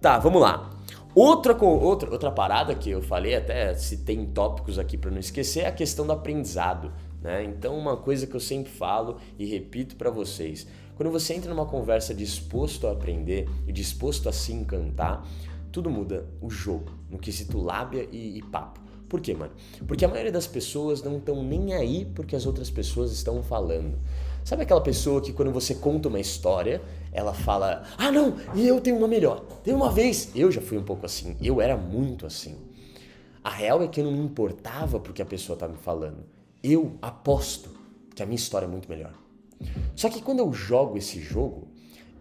Tá, vamos lá. Outra, outra, outra parada que eu falei, até se tem tópicos aqui para não esquecer, é a questão do aprendizado. Né? Então, uma coisa que eu sempre falo e repito para vocês: quando você entra numa conversa disposto a aprender e disposto a se encantar, tudo muda o jogo, no quesito lábia e, e papo. Por quê, mano? Porque a maioria das pessoas não estão nem aí porque as outras pessoas estão falando. Sabe aquela pessoa que quando você conta uma história, ela fala: "Ah, não, e eu tenho uma melhor". Tem uma vez, eu já fui um pouco assim, eu era muito assim. A real é que eu não me importava porque a pessoa tá me falando. Eu aposto que a minha história é muito melhor. Só que quando eu jogo esse jogo,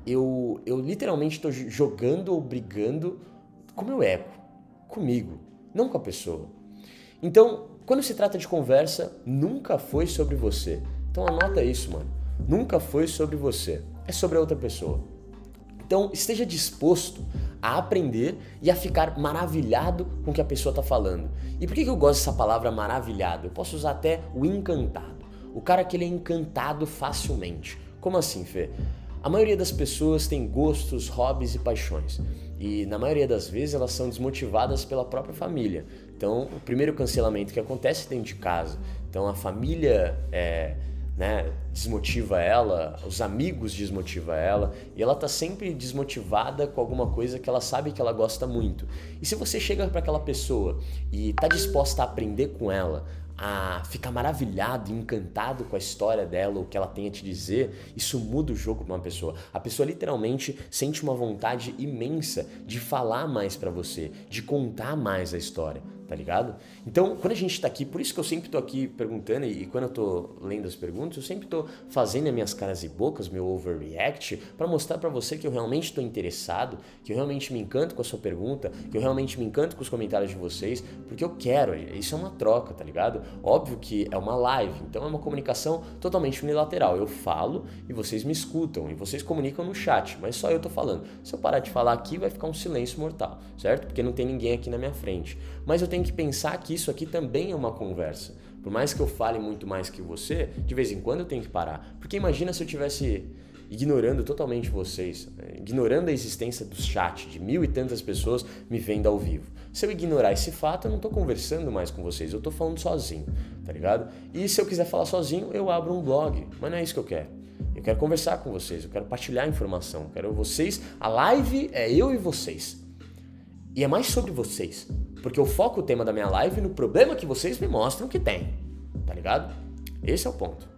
eu, eu literalmente estou jogando ou brigando com meu ego, comigo, não com a pessoa. Então, quando se trata de conversa, nunca foi sobre você. Então anota isso, mano. Nunca foi sobre você, é sobre a outra pessoa. Então esteja disposto a aprender e a ficar maravilhado com o que a pessoa está falando. E por que eu gosto dessa palavra maravilhado? Eu posso usar até o encantado. O cara que ele é encantado facilmente. Como assim, Fê? A maioria das pessoas tem gostos, hobbies e paixões. E na maioria das vezes elas são desmotivadas pela própria família. Então, o primeiro cancelamento que acontece dentro de casa. Então, a família é, né, desmotiva ela, os amigos desmotiva ela, e ela tá sempre desmotivada com alguma coisa que ela sabe que ela gosta muito. E se você chega para aquela pessoa e tá disposta a aprender com ela, a ficar maravilhado, encantado com a história dela, o que ela tem a te dizer, isso muda o jogo para uma pessoa. A pessoa literalmente sente uma vontade imensa de falar mais para você, de contar mais a história tá ligado? Então, quando a gente tá aqui, por isso que eu sempre tô aqui perguntando e, quando eu tô lendo as perguntas, eu sempre tô fazendo as minhas caras e bocas, meu overreact, para mostrar para você que eu realmente tô interessado, que eu realmente me encanto com a sua pergunta, que eu realmente me encanto com os comentários de vocês, porque eu quero, isso é uma troca, tá ligado? Óbvio que é uma live, então é uma comunicação totalmente unilateral. Eu falo e vocês me escutam e vocês comunicam no chat, mas só eu tô falando. Se eu parar de falar aqui, vai ficar um silêncio mortal, certo? Porque não tem ninguém aqui na minha frente. Mas eu tenho que pensar que isso aqui também é uma conversa. Por mais que eu fale muito mais que você, de vez em quando eu tenho que parar. Porque imagina se eu tivesse ignorando totalmente vocês, né? ignorando a existência do chat, de mil e tantas pessoas me vendo ao vivo. Se eu ignorar esse fato, eu não estou conversando mais com vocês, eu estou falando sozinho, tá ligado? E se eu quiser falar sozinho, eu abro um blog, mas não é isso que eu quero. Eu quero conversar com vocês, eu quero partilhar informação, eu quero vocês. A live é eu e vocês. E é mais sobre vocês. Porque eu foco o tema da minha live no problema que vocês me mostram que tem. Tá ligado? Esse é o ponto.